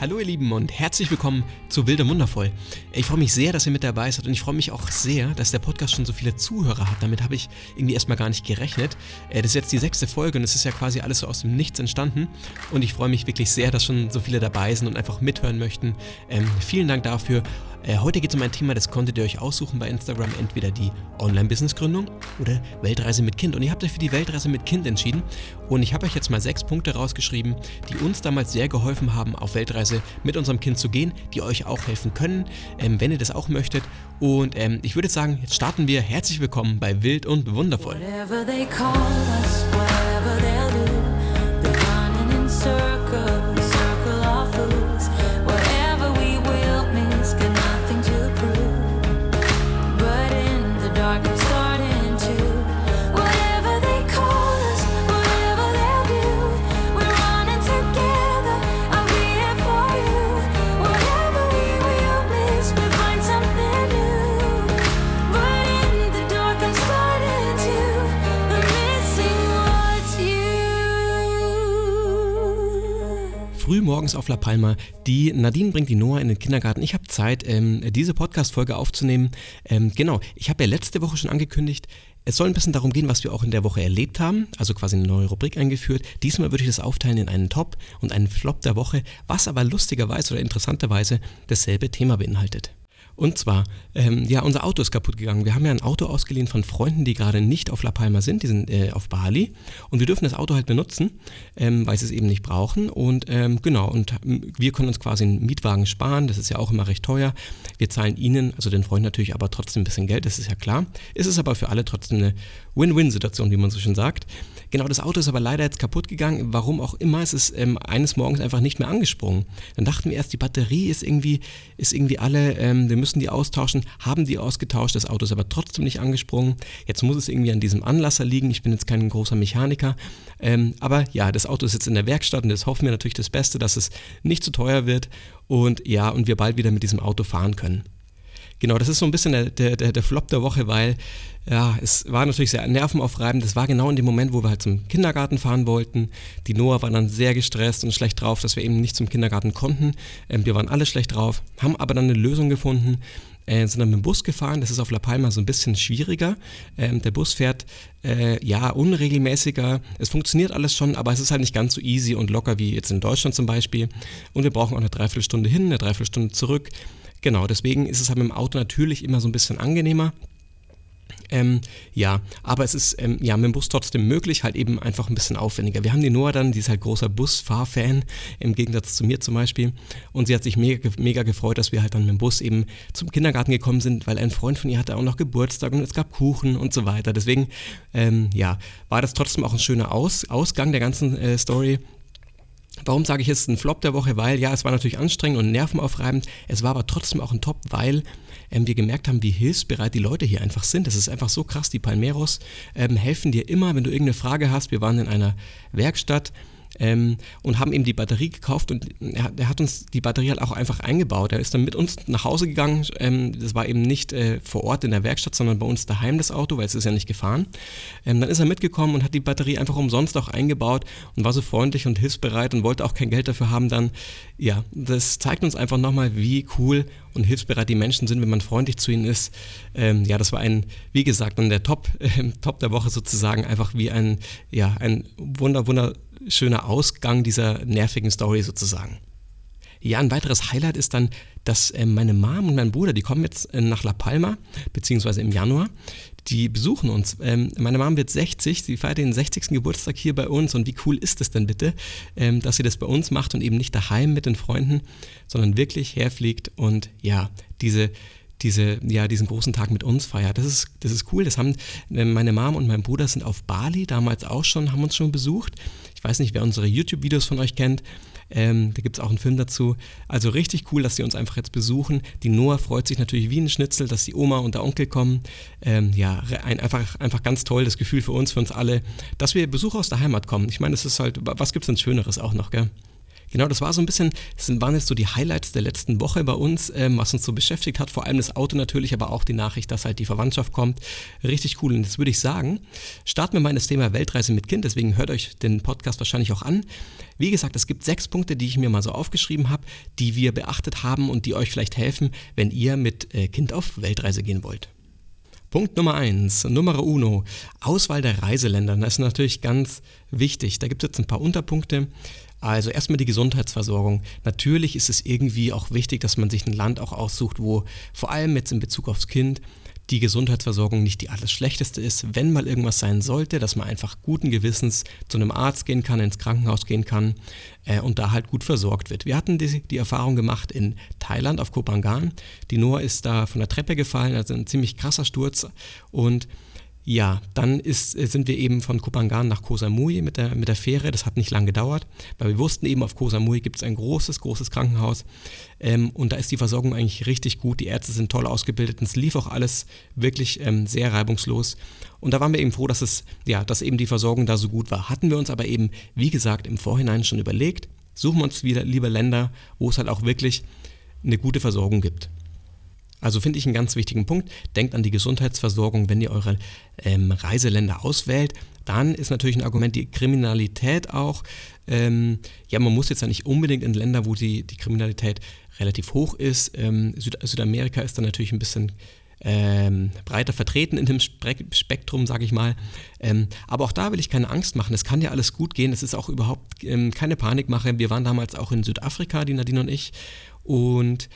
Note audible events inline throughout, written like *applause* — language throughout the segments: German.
Hallo ihr Lieben und herzlich willkommen zu Wild und Wundervoll. Ich freue mich sehr, dass ihr mit dabei seid und ich freue mich auch sehr, dass der Podcast schon so viele Zuhörer hat. Damit habe ich irgendwie erstmal gar nicht gerechnet. Äh, das ist jetzt die sechste Folge und es ist ja quasi alles so aus dem Nichts entstanden und ich freue mich wirklich sehr, dass schon so viele dabei sind und einfach mithören möchten. Ähm, vielen Dank dafür heute geht es um ein Thema, das konntet ihr euch aussuchen bei Instagram, entweder die Online-Business-Gründung oder Weltreise mit Kind. Und ihr habt euch für die Weltreise mit Kind entschieden. Und ich habe euch jetzt mal sechs Punkte rausgeschrieben, die uns damals sehr geholfen haben, auf Weltreise mit unserem Kind zu gehen, die euch auch helfen können, ähm, wenn ihr das auch möchtet. Und ähm, ich würde sagen, jetzt starten wir. Herzlich willkommen bei Wild und Wundervoll. Whatever they call us, they'll morgens auf La Palma. Die Nadine bringt die Noah in den Kindergarten. Ich habe Zeit, ähm, diese Podcast-Folge aufzunehmen. Ähm, genau, ich habe ja letzte Woche schon angekündigt, es soll ein bisschen darum gehen, was wir auch in der Woche erlebt haben, also quasi eine neue Rubrik eingeführt. Diesmal würde ich das aufteilen in einen Top und einen Flop der Woche, was aber lustigerweise oder interessanterweise dasselbe Thema beinhaltet. Und zwar, ähm, ja, unser Auto ist kaputt gegangen. Wir haben ja ein Auto ausgeliehen von Freunden, die gerade nicht auf La Palma sind, die sind äh, auf Bali. Und wir dürfen das Auto halt benutzen, ähm, weil sie es eben nicht brauchen. Und ähm, genau, und wir können uns quasi einen Mietwagen sparen. Das ist ja auch immer recht teuer. Wir zahlen ihnen, also den Freunden natürlich, aber trotzdem ein bisschen Geld, das ist ja klar. Es ist aber für alle trotzdem eine Win-Win-Situation, wie man so schön sagt. Genau, das Auto ist aber leider jetzt kaputt gegangen. Warum auch immer, es ist ähm, eines Morgens einfach nicht mehr angesprungen. Dann dachten wir erst, die Batterie ist irgendwie, ist irgendwie alle, ähm, wir müssen die austauschen, haben die ausgetauscht, das Auto ist aber trotzdem nicht angesprungen. Jetzt muss es irgendwie an diesem Anlasser liegen. Ich bin jetzt kein großer Mechaniker. Ähm, aber ja, das Auto ist jetzt in der Werkstatt und jetzt hoffen wir natürlich das Beste, dass es nicht zu teuer wird und ja, und wir bald wieder mit diesem Auto fahren können. Genau, das ist so ein bisschen der, der, der Flop der Woche, weil ja, es war natürlich sehr nervenaufreibend. Das war genau in dem Moment, wo wir halt zum Kindergarten fahren wollten. Die Noah war dann sehr gestresst und schlecht drauf, dass wir eben nicht zum Kindergarten konnten. Ähm, wir waren alle schlecht drauf, haben aber dann eine Lösung gefunden, äh, sind dann mit dem Bus gefahren. Das ist auf La Palma so ein bisschen schwieriger. Ähm, der Bus fährt äh, ja unregelmäßiger. Es funktioniert alles schon, aber es ist halt nicht ganz so easy und locker wie jetzt in Deutschland zum Beispiel. Und wir brauchen auch eine Dreiviertelstunde hin, eine Dreiviertelstunde zurück. Genau, deswegen ist es halt mit dem Auto natürlich immer so ein bisschen angenehmer. Ähm, ja, aber es ist ähm, ja mit dem Bus trotzdem möglich, halt eben einfach ein bisschen aufwendiger. Wir haben die Noah dann, die ist halt großer Busfahrfan, im Gegensatz zu mir zum Beispiel. Und sie hat sich mega, mega gefreut, dass wir halt dann mit dem Bus eben zum Kindergarten gekommen sind, weil ein Freund von ihr hatte auch noch Geburtstag und es gab Kuchen und so weiter. Deswegen, ähm, ja, war das trotzdem auch ein schöner Aus Ausgang der ganzen äh, Story. Warum sage ich jetzt ein Flop der Woche? Weil ja, es war natürlich anstrengend und nervenaufreibend. Es war aber trotzdem auch ein Top, weil ähm, wir gemerkt haben, wie hilfsbereit die Leute hier einfach sind. Das ist einfach so krass. Die Palmeros ähm, helfen dir immer, wenn du irgendeine Frage hast. Wir waren in einer Werkstatt ähm, und haben ihm die Batterie gekauft und er, er, hat uns die Batterie halt auch einfach eingebaut. Er ist dann mit uns nach Hause gegangen. Ähm, das war eben nicht äh, vor Ort in der Werkstatt, sondern bei uns daheim das Auto, weil es ist ja nicht gefahren. Ähm, dann ist er mitgekommen und hat die Batterie einfach umsonst auch eingebaut und war so freundlich und hilfsbereit und wollte auch kein Geld dafür haben. Dann, ja, das zeigt uns einfach nochmal, wie cool und hilfsbereit die Menschen sind, wenn man freundlich zu ihnen ist. Ähm, ja, das war ein, wie gesagt, dann der Top, *laughs* äh, Top der Woche sozusagen, einfach wie ein, ja, ein wunder, wunder schöner Ausgang dieser nervigen Story sozusagen. Ja, ein weiteres Highlight ist dann, dass äh, meine Mom und mein Bruder, die kommen jetzt äh, nach La Palma, beziehungsweise im Januar, die besuchen uns. Ähm, meine Mom wird 60, sie feiert den 60. Geburtstag hier bei uns und wie cool ist es denn bitte, ähm, dass sie das bei uns macht und eben nicht daheim mit den Freunden, sondern wirklich herfliegt und ja, diese diese, ja, diesen großen Tag mit uns feiert. Das ist, das ist cool. Das haben äh, meine Mom und mein Bruder sind auf Bali damals auch schon, haben uns schon besucht. Ich weiß nicht, wer unsere YouTube-Videos von euch kennt. Ähm, da gibt es auch einen Film dazu. Also richtig cool, dass sie uns einfach jetzt besuchen. Die Noah freut sich natürlich wie ein Schnitzel, dass die Oma und der Onkel kommen. Ähm, ja, ein, einfach, einfach ganz toll, das Gefühl für uns, für uns alle, dass wir Besuch aus der Heimat kommen. Ich meine, es ist halt, was gibt es denn Schöneres auch noch, gell? Genau, das war so ein bisschen, das waren jetzt so die Highlights der letzten Woche bei uns, ähm, was uns so beschäftigt hat. Vor allem das Auto natürlich, aber auch die Nachricht, dass halt die Verwandtschaft kommt. Richtig cool. Und jetzt würde ich sagen, starten wir mal in das Thema Weltreise mit Kind. Deswegen hört euch den Podcast wahrscheinlich auch an. Wie gesagt, es gibt sechs Punkte, die ich mir mal so aufgeschrieben habe, die wir beachtet haben und die euch vielleicht helfen, wenn ihr mit äh, Kind auf Weltreise gehen wollt. Punkt Nummer eins, Nummer uno, Auswahl der Reiseländer. Das ist natürlich ganz wichtig. Da gibt es jetzt ein paar Unterpunkte. Also erstmal die Gesundheitsversorgung. Natürlich ist es irgendwie auch wichtig, dass man sich ein Land auch aussucht, wo vor allem jetzt in Bezug aufs Kind die Gesundheitsversorgung nicht die alles schlechteste ist, wenn mal irgendwas sein sollte, dass man einfach guten Gewissens zu einem Arzt gehen kann, ins Krankenhaus gehen kann äh, und da halt gut versorgt wird. Wir hatten die, die Erfahrung gemacht in Thailand auf Kopangan. Die Noah ist da von der Treppe gefallen, also ein ziemlich krasser Sturz und ja, dann ist, sind wir eben von Kupangan nach Koh Samui mit der, mit der Fähre. Das hat nicht lange gedauert, weil wir wussten eben, auf Koh Samui gibt es ein großes, großes Krankenhaus. Ähm, und da ist die Versorgung eigentlich richtig gut. Die Ärzte sind toll ausgebildet und es lief auch alles wirklich ähm, sehr reibungslos. Und da waren wir eben froh, dass es, ja, dass eben die Versorgung da so gut war. Hatten wir uns aber eben, wie gesagt, im Vorhinein schon überlegt, suchen wir uns wieder lieber Länder, wo es halt auch wirklich eine gute Versorgung gibt. Also finde ich einen ganz wichtigen Punkt. Denkt an die Gesundheitsversorgung, wenn ihr eure ähm, Reiseländer auswählt. Dann ist natürlich ein Argument die Kriminalität auch. Ähm, ja, man muss jetzt ja nicht unbedingt in Länder, wo die, die Kriminalität relativ hoch ist. Ähm, Süd Südamerika ist dann natürlich ein bisschen ähm, breiter vertreten in dem Spektrum, sage ich mal. Ähm, aber auch da will ich keine Angst machen. Es kann ja alles gut gehen. Es ist auch überhaupt ähm, keine Panikmache. Wir waren damals auch in Südafrika, die Nadine und ich. Und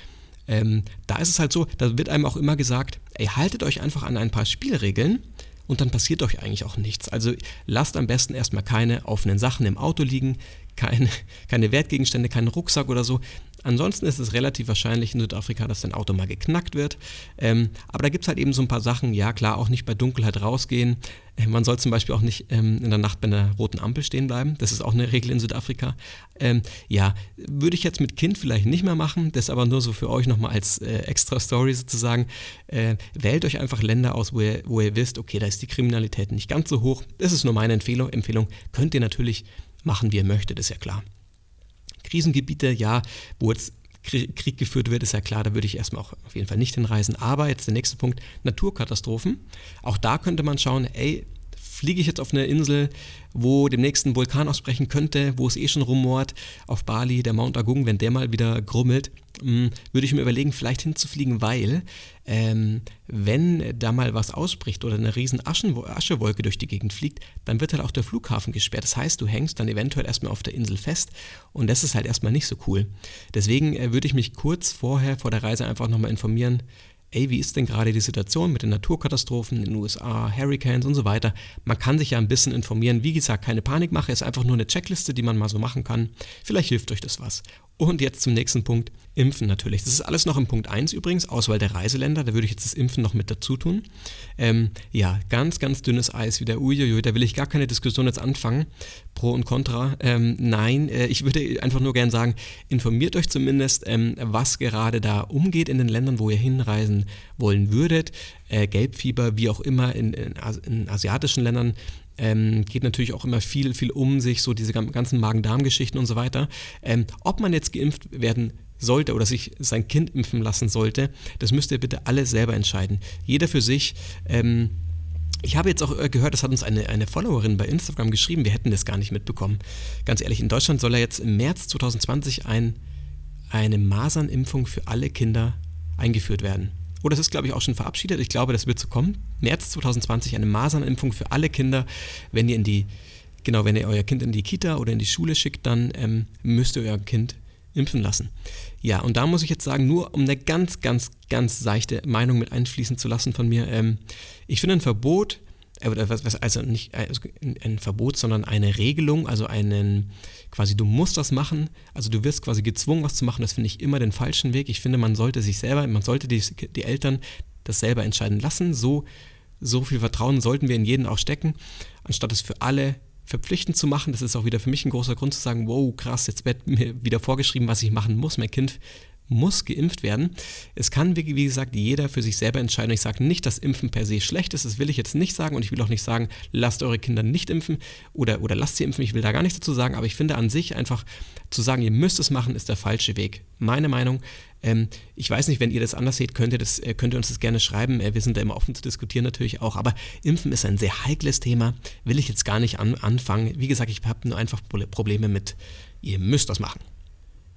ähm, da ist es halt so, da wird einem auch immer gesagt, ey, haltet euch einfach an ein paar Spielregeln und dann passiert euch eigentlich auch nichts. Also lasst am besten erstmal keine offenen Sachen im Auto liegen, keine, *laughs* keine Wertgegenstände, keinen Rucksack oder so. Ansonsten ist es relativ wahrscheinlich in Südafrika, dass dein Auto mal geknackt wird. Ähm, aber da gibt es halt eben so ein paar Sachen. Ja, klar, auch nicht bei Dunkelheit rausgehen. Äh, man soll zum Beispiel auch nicht ähm, in der Nacht bei einer roten Ampel stehen bleiben. Das ist auch eine Regel in Südafrika. Ähm, ja, würde ich jetzt mit Kind vielleicht nicht mehr machen. Das aber nur so für euch nochmal als äh, extra Story sozusagen. Äh, wählt euch einfach Länder aus, wo ihr, wo ihr wisst, okay, da ist die Kriminalität nicht ganz so hoch. Das ist nur meine Empfehlung. Empfehlung. Könnt ihr natürlich machen, wie ihr möchtet, ist ja klar. Krisengebiete, ja, wo jetzt Krieg geführt wird, ist ja klar, da würde ich erstmal auch auf jeden Fall nicht hinreisen. Aber jetzt der nächste Punkt, Naturkatastrophen. Auch da könnte man schauen, ey, fliege ich jetzt auf eine Insel, wo demnächst ein Vulkan ausbrechen könnte, wo es eh schon rumort, auf Bali, der Mount Agung, wenn der mal wieder grummelt, hm, würde ich mir überlegen, vielleicht hinzufliegen, weil ähm, wenn da mal was ausbricht oder eine riesen Aschewolke durch die Gegend fliegt, dann wird halt auch der Flughafen gesperrt. Das heißt, du hängst dann eventuell erstmal auf der Insel fest und das ist halt erstmal nicht so cool. Deswegen äh, würde ich mich kurz vorher vor der Reise einfach nochmal informieren, ey, wie ist denn gerade die Situation mit den Naturkatastrophen in den USA, Hurricanes und so weiter. Man kann sich ja ein bisschen informieren. Wie gesagt, keine Panikmache, ist einfach nur eine Checkliste, die man mal so machen kann. Vielleicht hilft euch das was. Und jetzt zum nächsten Punkt, Impfen natürlich. Das ist alles noch im Punkt 1 übrigens, Auswahl der Reiseländer, da würde ich jetzt das Impfen noch mit dazu tun. Ähm, ja, ganz, ganz dünnes Eis wieder, uiuiui, da will ich gar keine Diskussion jetzt anfangen, pro und contra. Ähm, nein, äh, ich würde einfach nur gern sagen, informiert euch zumindest, ähm, was gerade da umgeht in den Ländern, wo ihr hinreisen wollen würdet. Äh, Gelbfieber, wie auch immer, in, in, in asiatischen Ländern ähm, geht natürlich auch immer viel, viel um sich, so diese ganzen Magen-Darm-Geschichten und so weiter. Ähm, ob man jetzt geimpft werden sollte oder sich sein Kind impfen lassen sollte, das müsst ihr bitte alle selber entscheiden. Jeder für sich. Ähm, ich habe jetzt auch äh, gehört, das hat uns eine, eine Followerin bei Instagram geschrieben, wir hätten das gar nicht mitbekommen. Ganz ehrlich, in Deutschland soll ja jetzt im März 2020 ein, eine Masernimpfung für alle Kinder eingeführt werden. Oh, das ist, glaube ich, auch schon verabschiedet. Ich glaube, das wird so kommen. März 2020 eine Masernimpfung für alle Kinder. Wenn ihr in die, genau, wenn ihr euer Kind in die Kita oder in die Schule schickt, dann ähm, müsst ihr euer Kind impfen lassen. Ja, und da muss ich jetzt sagen, nur um eine ganz, ganz, ganz seichte Meinung mit einfließen zu lassen von mir, ähm, ich finde ein Verbot äh, also nicht äh, ein Verbot, sondern eine Regelung, also einen, quasi du musst das machen, also du wirst quasi gezwungen, was zu machen, das finde ich immer den falschen Weg. Ich finde, man sollte sich selber, man sollte die, die Eltern das selber entscheiden lassen. So, so viel Vertrauen sollten wir in jeden auch stecken, anstatt es für alle verpflichtend zu machen. Das ist auch wieder für mich ein großer Grund zu sagen, wow, krass, jetzt wird mir wieder vorgeschrieben, was ich machen muss. Mein Kind muss geimpft werden. Es kann, wie, gesagt, jeder für sich selber entscheiden. Ich sage nicht, dass Impfen per se schlecht ist, das will ich jetzt nicht sagen und ich will auch nicht sagen, lasst eure Kinder nicht impfen oder, oder lasst sie impfen. Ich will da gar nichts dazu sagen, aber ich finde an sich einfach zu sagen, ihr müsst es machen, ist der falsche Weg. Meine Meinung. Ähm, ich weiß nicht, wenn ihr das anders seht, könnt ihr, das, äh, könnt ihr uns das gerne schreiben. Äh, wir sind da immer offen zu diskutieren natürlich auch. Aber Impfen ist ein sehr heikles Thema. Will ich jetzt gar nicht an, anfangen. Wie gesagt, ich habe nur einfach Probleme mit, ihr müsst das machen.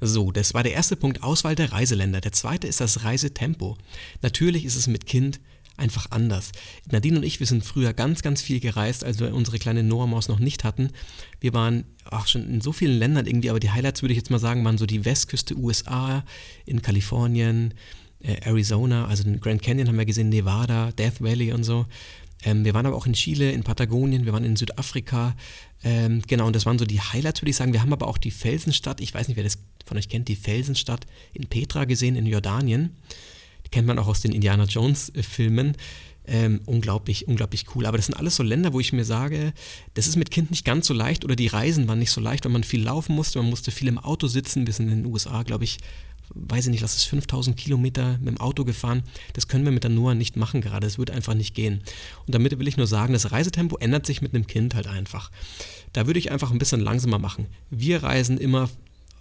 So, das war der erste Punkt, Auswahl der Reiseländer. Der zweite ist das Reisetempo. Natürlich ist es mit Kind einfach anders. Nadine und ich, wir sind früher ganz, ganz viel gereist, als wir unsere kleine Noah-Maus noch nicht hatten. Wir waren auch schon in so vielen Ländern irgendwie, aber die Highlights würde ich jetzt mal sagen, waren so die Westküste USA, in Kalifornien, äh, Arizona, also den Grand Canyon haben wir gesehen, Nevada, Death Valley und so. Ähm, wir waren aber auch in Chile, in Patagonien, wir waren in Südafrika. Ähm, genau, und das waren so die Highlights, würde ich sagen. Wir haben aber auch die Felsenstadt, ich weiß nicht, wer das von euch kennt, die Felsenstadt in Petra gesehen, in Jordanien. Die kennt man auch aus den Indiana Jones-Filmen. Ähm, unglaublich, unglaublich cool. Aber das sind alles so Länder, wo ich mir sage, das ist mit Kind nicht ganz so leicht oder die Reisen waren nicht so leicht, weil man viel laufen musste, man musste viel im Auto sitzen. Wir sind in den USA, glaube ich, weiß ich nicht, lass es 5000 Kilometer mit dem Auto gefahren. Das können wir mit der Noah nicht machen gerade. Das wird einfach nicht gehen. Und damit will ich nur sagen, das Reisetempo ändert sich mit einem Kind halt einfach. Da würde ich einfach ein bisschen langsamer machen. Wir reisen immer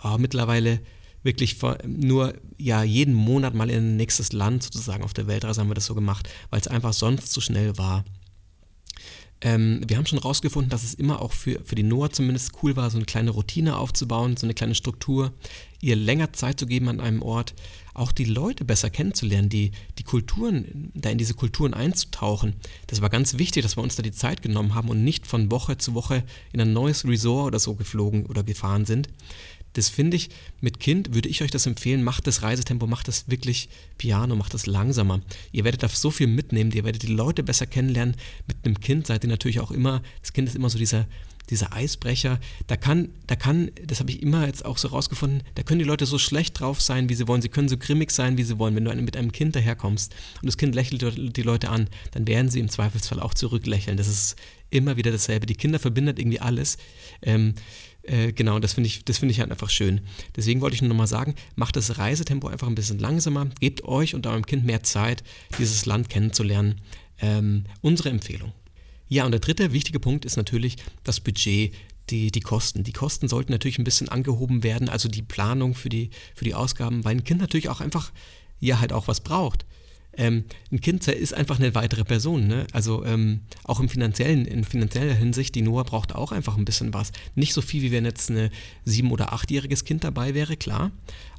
oh, mittlerweile wirklich nur ja jeden Monat mal in ein nächstes Land sozusagen auf der Weltreise haben wir das so gemacht, weil es einfach sonst zu schnell war. Ähm, wir haben schon rausgefunden, dass es immer auch für, für die Noah zumindest cool war, so eine kleine Routine aufzubauen, so eine kleine Struktur, ihr länger Zeit zu geben an einem Ort, auch die Leute besser kennenzulernen, die, die Kulturen, da in diese Kulturen einzutauchen. Das war ganz wichtig, dass wir uns da die Zeit genommen haben und nicht von Woche zu Woche in ein neues Resort oder so geflogen oder gefahren sind. Das finde ich, mit Kind würde ich euch das empfehlen, macht das Reisetempo, macht das wirklich piano, macht das langsamer. Ihr werdet da so viel mitnehmen, ihr werdet die Leute besser kennenlernen. Mit einem Kind seid ihr natürlich auch immer, das Kind ist immer so dieser, dieser Eisbrecher. Da kann, da kann, das habe ich immer jetzt auch so rausgefunden, da können die Leute so schlecht drauf sein, wie sie wollen. Sie können so grimmig sein, wie sie wollen. Wenn du mit einem Kind daherkommst und das Kind lächelt die Leute an, dann werden sie im Zweifelsfall auch zurücklächeln. Das ist immer wieder dasselbe. Die Kinder verbindet irgendwie alles. Ähm, äh, genau, das finde ich, das ich halt einfach schön. Deswegen wollte ich nur nochmal sagen, macht das Reisetempo einfach ein bisschen langsamer, gebt euch und eurem Kind mehr Zeit, dieses Land kennenzulernen. Ähm, unsere Empfehlung. Ja, und der dritte wichtige Punkt ist natürlich das Budget, die, die Kosten. Die Kosten sollten natürlich ein bisschen angehoben werden, also die Planung für die, für die Ausgaben, weil ein Kind natürlich auch einfach ja halt auch was braucht ähm, ein Kind ist einfach eine weitere Person. Ne? Also ähm, auch im finanziellen, in finanzieller Hinsicht, die Noah braucht auch einfach ein bisschen was. Nicht so viel, wie wenn jetzt ein sieben- oder achtjähriges Kind dabei wäre, klar.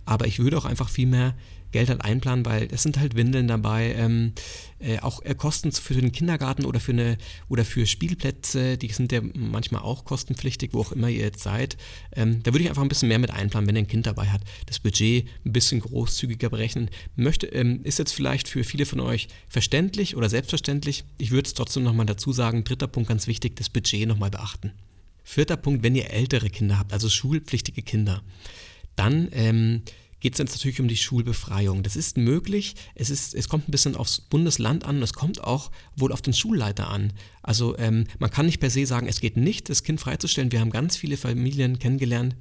Aber ich würde auch einfach viel mehr Geld halt einplanen, weil es sind halt Windeln dabei, ähm, äh, auch äh, Kosten für den Kindergarten oder für eine oder für Spielplätze, die sind ja manchmal auch kostenpflichtig, wo auch immer ihr jetzt seid. Ähm, da würde ich einfach ein bisschen mehr mit einplanen, wenn ihr ein Kind dabei hat. Das Budget ein bisschen großzügiger berechnen. Möchte, ähm, ist jetzt vielleicht für viele von euch verständlich oder selbstverständlich. Ich würde es trotzdem nochmal dazu sagen, dritter Punkt ganz wichtig, das Budget nochmal beachten. Vierter Punkt, wenn ihr ältere Kinder habt, also schulpflichtige Kinder, dann ähm, geht es jetzt natürlich um die Schulbefreiung. Das ist möglich. Es, ist, es kommt ein bisschen aufs Bundesland an und es kommt auch wohl auf den Schulleiter an. Also ähm, man kann nicht per se sagen, es geht nicht, das Kind freizustellen. Wir haben ganz viele Familien kennengelernt,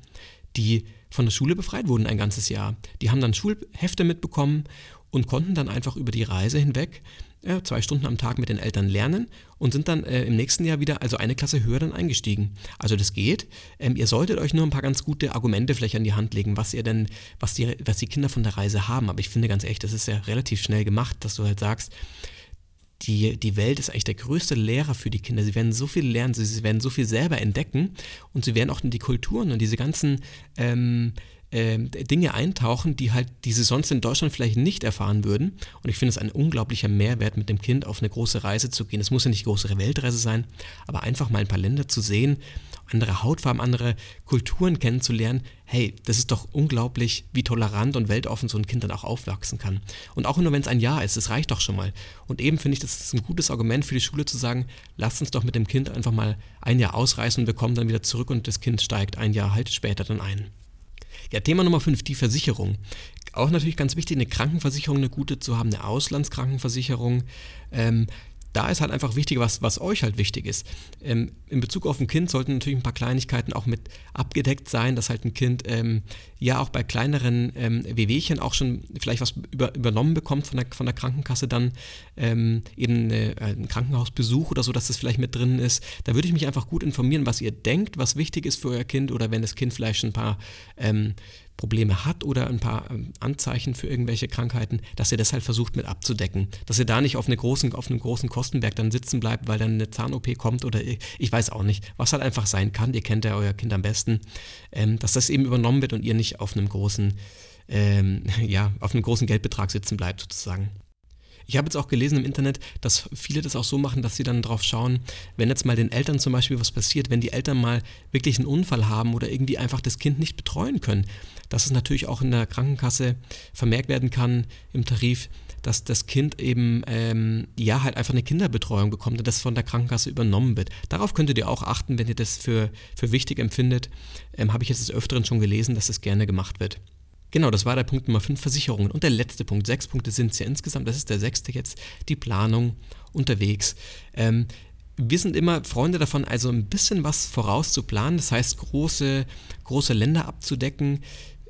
die von der Schule befreit wurden ein ganzes Jahr. Die haben dann Schulhefte mitbekommen und konnten dann einfach über die Reise hinweg äh, zwei Stunden am Tag mit den Eltern lernen und sind dann äh, im nächsten Jahr wieder, also eine Klasse höher dann eingestiegen. Also das geht. Ähm, ihr solltet euch nur ein paar ganz gute Argumente vielleicht an die Hand legen, was ihr denn, was die, was die Kinder von der Reise haben. Aber ich finde ganz ehrlich, das ist ja relativ schnell gemacht, dass du halt sagst, die, die Welt ist eigentlich der größte Lehrer für die Kinder. Sie werden so viel lernen, sie, sie werden so viel selber entdecken und sie werden auch die Kulturen und diese ganzen ähm, äh, Dinge eintauchen, die halt, die sie sonst in Deutschland vielleicht nicht erfahren würden. Und ich finde es ein unglaublicher Mehrwert, mit dem Kind auf eine große Reise zu gehen. Es muss ja nicht eine große Weltreise sein, aber einfach mal ein paar Länder zu sehen, andere Hautfarben, andere Kulturen kennenzulernen. Hey, das ist doch unglaublich, wie tolerant und weltoffen so ein Kind dann auch aufwachsen kann. Und auch nur wenn es ein Jahr ist, das reicht doch schon mal. Und eben finde ich, das ist ein gutes Argument für die Schule zu sagen, lasst uns doch mit dem Kind einfach mal ein Jahr ausreißen und wir kommen dann wieder zurück und das Kind steigt ein Jahr halt später dann ein. Ja, Thema Nummer 5, die Versicherung. Auch natürlich ganz wichtig, eine Krankenversicherung, eine gute zu haben, eine Auslandskrankenversicherung. Ähm, da ist halt einfach wichtig, was, was euch halt wichtig ist. Ähm, in Bezug auf ein Kind sollten natürlich ein paar Kleinigkeiten auch mit abgedeckt sein, dass halt ein Kind ähm, ja auch bei kleineren ähm, Wehwehchen auch schon vielleicht was über, übernommen bekommt von der, von der Krankenkasse, dann ähm, eben eine, äh, ein Krankenhausbesuch oder so, dass das vielleicht mit drin ist. Da würde ich mich einfach gut informieren, was ihr denkt, was wichtig ist für euer Kind oder wenn das Kind vielleicht schon ein paar ähm, Probleme hat oder ein paar ähm, Anzeichen für irgendwelche Krankheiten, dass ihr das halt versucht mit abzudecken. Dass ihr da nicht auf, eine großen, auf einem großen Kostenberg dann sitzen bleibt, weil dann eine Zahn-OP kommt oder ich weiß auch nicht, was halt einfach sein kann. Ihr kennt ja euer Kind am besten, ähm, dass das eben übernommen wird und ihr nicht auf einem großen, ähm, *laughs* ja, auf einem großen Geldbetrag sitzen bleibt sozusagen. Ich habe jetzt auch gelesen im Internet, dass viele das auch so machen, dass sie dann drauf schauen, wenn jetzt mal den Eltern zum Beispiel was passiert, wenn die Eltern mal wirklich einen Unfall haben oder irgendwie einfach das Kind nicht betreuen können, dass es natürlich auch in der Krankenkasse vermerkt werden kann im Tarif, dass das Kind eben ähm, ja halt einfach eine Kinderbetreuung bekommt und das von der Krankenkasse übernommen wird. Darauf könntet ihr auch achten, wenn ihr das für, für wichtig empfindet. Ähm, Habe ich jetzt des Öfteren schon gelesen, dass das gerne gemacht wird. Genau, das war der Punkt Nummer 5, Versicherungen. Und der letzte Punkt, sechs Punkte sind es ja insgesamt, das ist der sechste jetzt, die Planung unterwegs. Ähm, wir sind immer Freunde davon, also ein bisschen was vorauszuplanen, das heißt große, große Länder abzudecken,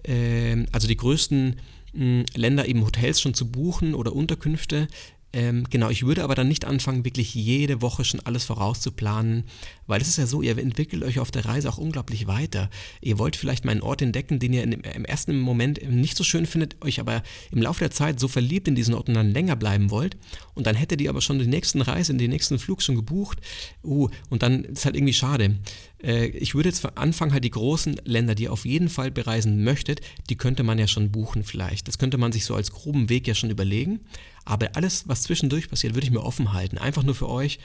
ähm, also die größten mh, Länder eben Hotels schon zu buchen oder Unterkünfte, ähm, genau, ich würde aber dann nicht anfangen, wirklich jede Woche schon alles vorauszuplanen, weil es ist ja so, ihr entwickelt euch auf der Reise auch unglaublich weiter. Ihr wollt vielleicht mal einen Ort entdecken, den ihr in, im ersten Moment nicht so schön findet, euch aber im Laufe der Zeit so verliebt in diesen Ort und dann länger bleiben wollt. Und dann hättet ihr aber schon die nächsten Reise, den nächsten Flug schon gebucht. Uh, und dann ist halt irgendwie schade. Äh, ich würde jetzt anfangen, halt die großen Länder, die ihr auf jeden Fall bereisen möchtet, die könnte man ja schon buchen vielleicht. Das könnte man sich so als groben Weg ja schon überlegen. Aber alles, was zwischendurch passiert, würde ich mir offen halten. Einfach nur für euch,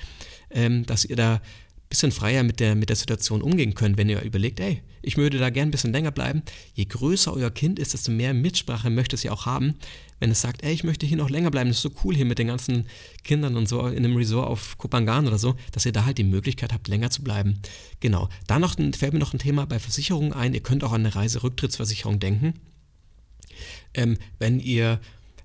ähm, dass ihr da bisschen freier mit der, mit der Situation umgehen könnt, wenn ihr überlegt, ey, ich würde da gern ein bisschen länger bleiben. Je größer euer Kind ist, desto mehr Mitsprache möchte es ja auch haben. Wenn es sagt, ey, ich möchte hier noch länger bleiben, das ist so cool hier mit den ganzen Kindern und so in einem Resort auf Kopangan oder so, dass ihr da halt die Möglichkeit habt, länger zu bleiben. Genau. Da noch, fällt mir noch ein Thema bei Versicherungen ein. Ihr könnt auch an eine Reiserücktrittsversicherung denken. Ähm, wenn ihr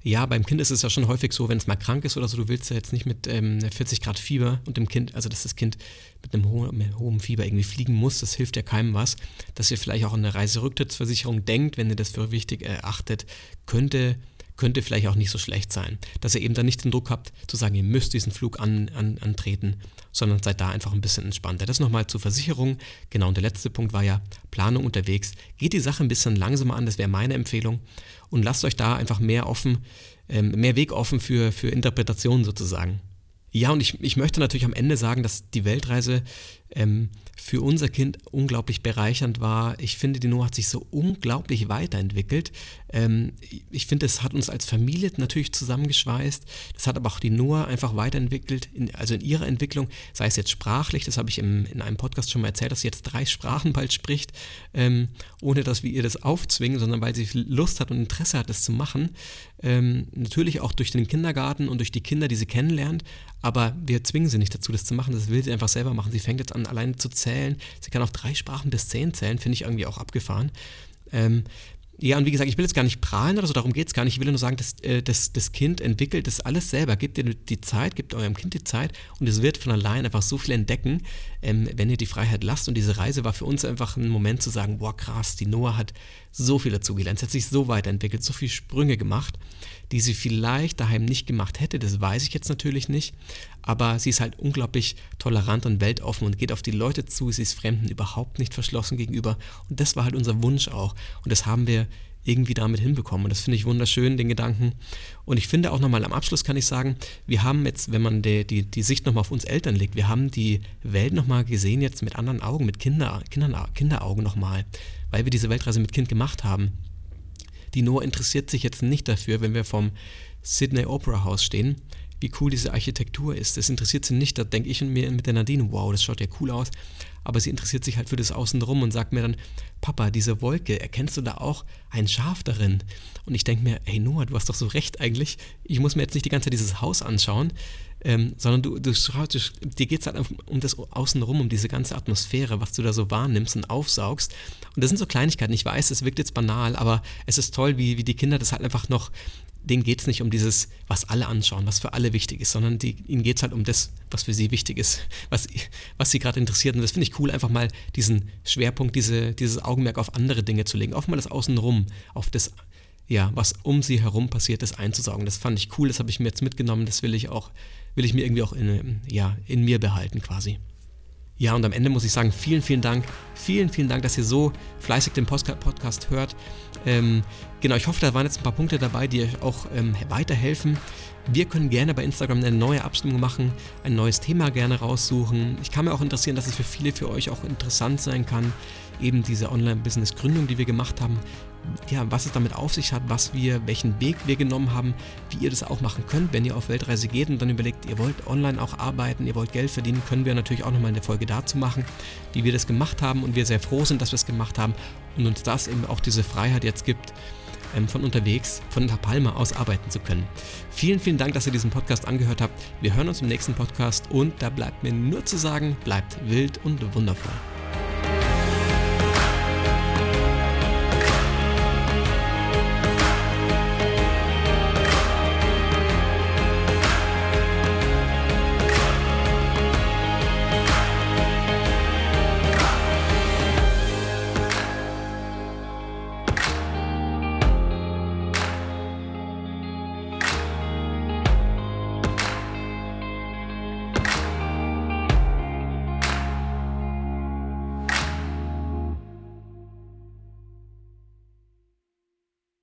ja, beim Kind ist es ja schon häufig so, wenn es mal krank ist oder so, du willst ja jetzt nicht mit ähm, 40 Grad Fieber und dem Kind, also dass das Kind mit einem hohen, mit hohen Fieber irgendwie fliegen muss, das hilft ja keinem was. Dass ihr vielleicht auch an eine Reiserücktrittsversicherung denkt, wenn ihr das für wichtig erachtet, könnte könnte vielleicht auch nicht so schlecht sein. Dass ihr eben dann nicht den Druck habt, zu sagen, ihr müsst diesen Flug an, an, antreten, sondern seid da einfach ein bisschen entspannter. Das nochmal zur Versicherung. Genau, und der letzte Punkt war ja Planung unterwegs. Geht die Sache ein bisschen langsamer an, das wäre meine Empfehlung. Und lasst euch da einfach mehr offen, ähm, mehr Weg offen für, für Interpretationen sozusagen. Ja, und ich, ich möchte natürlich am Ende sagen, dass die Weltreise ähm, für unser Kind unglaublich bereichernd war. Ich finde, die Noah hat sich so unglaublich weiterentwickelt. Ähm, ich finde, es hat uns als Familie natürlich zusammengeschweißt. Das hat aber auch die Noah einfach weiterentwickelt, in, also in ihrer Entwicklung, sei es jetzt sprachlich, das habe ich im, in einem Podcast schon mal erzählt, dass sie jetzt drei Sprachen bald spricht, ähm, ohne dass wir ihr das aufzwingen, sondern weil sie Lust hat und Interesse hat, das zu machen. Ähm, natürlich auch durch den Kindergarten und durch die Kinder, die sie kennenlernt, aber wir zwingen sie nicht dazu, das zu machen. Das will sie einfach selber machen. Sie fängt jetzt an, alleine zu zählen. Sie kann auf drei Sprachen bis zehn zählen, finde ich irgendwie auch abgefahren. Ähm, ja, und wie gesagt, ich will jetzt gar nicht prahlen oder so, darum geht es gar nicht. Ich will nur sagen, dass, äh, dass das Kind entwickelt das alles selber. Gebt ihr die Zeit, gebt eurem Kind die Zeit und es wird von allein einfach so viel entdecken, ähm, wenn ihr die Freiheit lasst. Und diese Reise war für uns einfach ein Moment zu sagen, boah krass, die Noah hat so viel dazugelernt, sie hat sich so weiterentwickelt, so viele Sprünge gemacht, die sie vielleicht daheim nicht gemacht hätte, das weiß ich jetzt natürlich nicht, aber sie ist halt unglaublich tolerant und weltoffen und geht auf die Leute zu, sie ist Fremden überhaupt nicht verschlossen gegenüber und das war halt unser Wunsch auch und das haben wir irgendwie damit hinbekommen. Und das finde ich wunderschön, den Gedanken. Und ich finde auch nochmal am Abschluss kann ich sagen, wir haben jetzt, wenn man die, die, die Sicht nochmal auf uns Eltern legt, wir haben die Welt nochmal gesehen jetzt mit anderen Augen, mit Kinder, Kindern, Kinderaugen nochmal, weil wir diese Weltreise mit Kind gemacht haben. Die Noah interessiert sich jetzt nicht dafür, wenn wir vom Sydney Opera House stehen, wie cool diese Architektur ist. Das interessiert sie nicht. Da denke ich mir mit der Nadine, wow, das schaut ja cool aus. Aber sie interessiert sich halt für das Außenrum und sagt mir dann, Papa, diese Wolke, erkennst du da auch ein Schaf darin? Und ich denke mir, hey Noah, du hast doch so recht eigentlich. Ich muss mir jetzt nicht die ganze Zeit dieses Haus anschauen. Ähm, sondern du, du schaust, dir geht es halt um das Außenrum, um diese ganze Atmosphäre, was du da so wahrnimmst und aufsaugst. Und das sind so Kleinigkeiten. Ich weiß, es wirkt jetzt banal, aber es ist toll, wie, wie die Kinder das halt einfach noch denen geht es nicht um dieses, was alle anschauen, was für alle wichtig ist, sondern die, ihnen geht es halt um das, was für sie wichtig ist, *laughs* was, was sie gerade interessiert. Und das finde ich cool, einfach mal diesen Schwerpunkt, diese, dieses Augenmerk auf andere Dinge zu legen, auf mal das Außenrum, auf das, ja, was um sie herum passiert ist, einzusaugen. Das fand ich cool, das habe ich mir jetzt mitgenommen, das will ich auch, will ich mir irgendwie auch in, ja, in mir behalten quasi. Ja, und am Ende muss ich sagen, vielen, vielen Dank. Vielen, vielen Dank, dass ihr so fleißig den Podcast hört. Ähm, genau, ich hoffe, da waren jetzt ein paar Punkte dabei, die euch auch ähm, weiterhelfen. Wir können gerne bei Instagram eine neue Abstimmung machen, ein neues Thema gerne raussuchen. Ich kann mir auch interessieren, dass es für viele für euch auch interessant sein kann, eben diese Online-Business-Gründung, die wir gemacht haben, ja, was es damit auf sich hat, was wir, welchen Weg wir genommen haben, wie ihr das auch machen könnt, wenn ihr auf Weltreise geht und dann überlegt, ihr wollt online auch arbeiten, ihr wollt Geld verdienen, können wir natürlich auch nochmal eine Folge dazu machen, wie wir das gemacht haben und wir sehr froh sind, dass wir es gemacht haben und uns das eben auch diese Freiheit jetzt gibt, ähm, von unterwegs, von La Palma aus arbeiten zu können. Vielen, vielen Dank, dass ihr diesen Podcast angehört habt. Wir hören uns im nächsten Podcast und da bleibt mir nur zu sagen, bleibt wild und wundervoll.